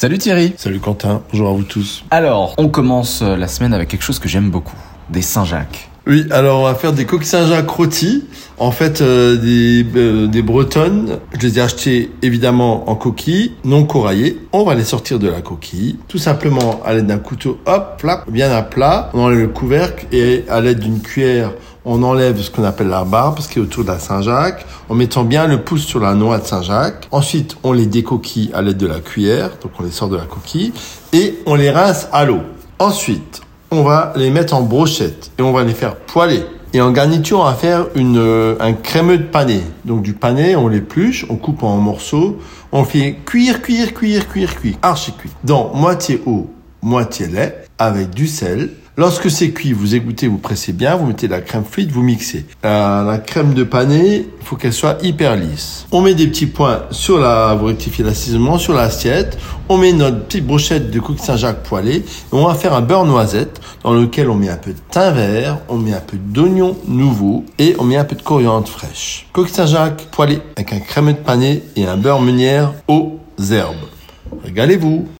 Salut Thierry Salut Quentin, bonjour à vous tous. Alors, on commence la semaine avec quelque chose que j'aime beaucoup, des Saint-Jacques. Oui, alors on va faire des coquilles Saint-Jacques rôtis. En fait, euh, des, euh, des bretonnes, je les ai achetées évidemment en coquille, non coraillées. On va les sortir de la coquille, tout simplement à l'aide d'un couteau, hop, flap, bien à plat. On enlève le couvercle et à l'aide d'une cuillère, on enlève ce qu'on appelle la barbe, ce qui est autour de la Saint-Jacques, en mettant bien le pouce sur la noix de Saint-Jacques. Ensuite, on les décoquille à l'aide de la cuillère, donc on les sort de la coquille, et on les rince à l'eau. Ensuite, on va les mettre en brochette et on va les faire poêler. Et en garniture, on va faire euh, un crémeux de panais. Donc du panais, on l'épluche, on coupe en morceaux, on fait cuire, cuire, cuire, cuire, cuire, archi cuit. Dans moitié eau, moitié lait, avec du sel. Lorsque c'est cuit, vous égouttez, vous pressez bien, vous mettez la crème fluide, vous mixez. Euh, la crème de panais, il faut qu'elle soit hyper lisse. On met des petits points sur la, vous rectifiez l'assaisonnement, sur l'assiette. On met notre petite brochette de coquille Saint-Jacques poêlée. Et on va faire un beurre noisette dans lequel on met un peu de thym vert, on met un peu d'oignon nouveau et on met un peu de coriandre fraîche. Coquille Saint-Jacques poêlée avec un crème de panais et un beurre meunière aux herbes. Régalez-vous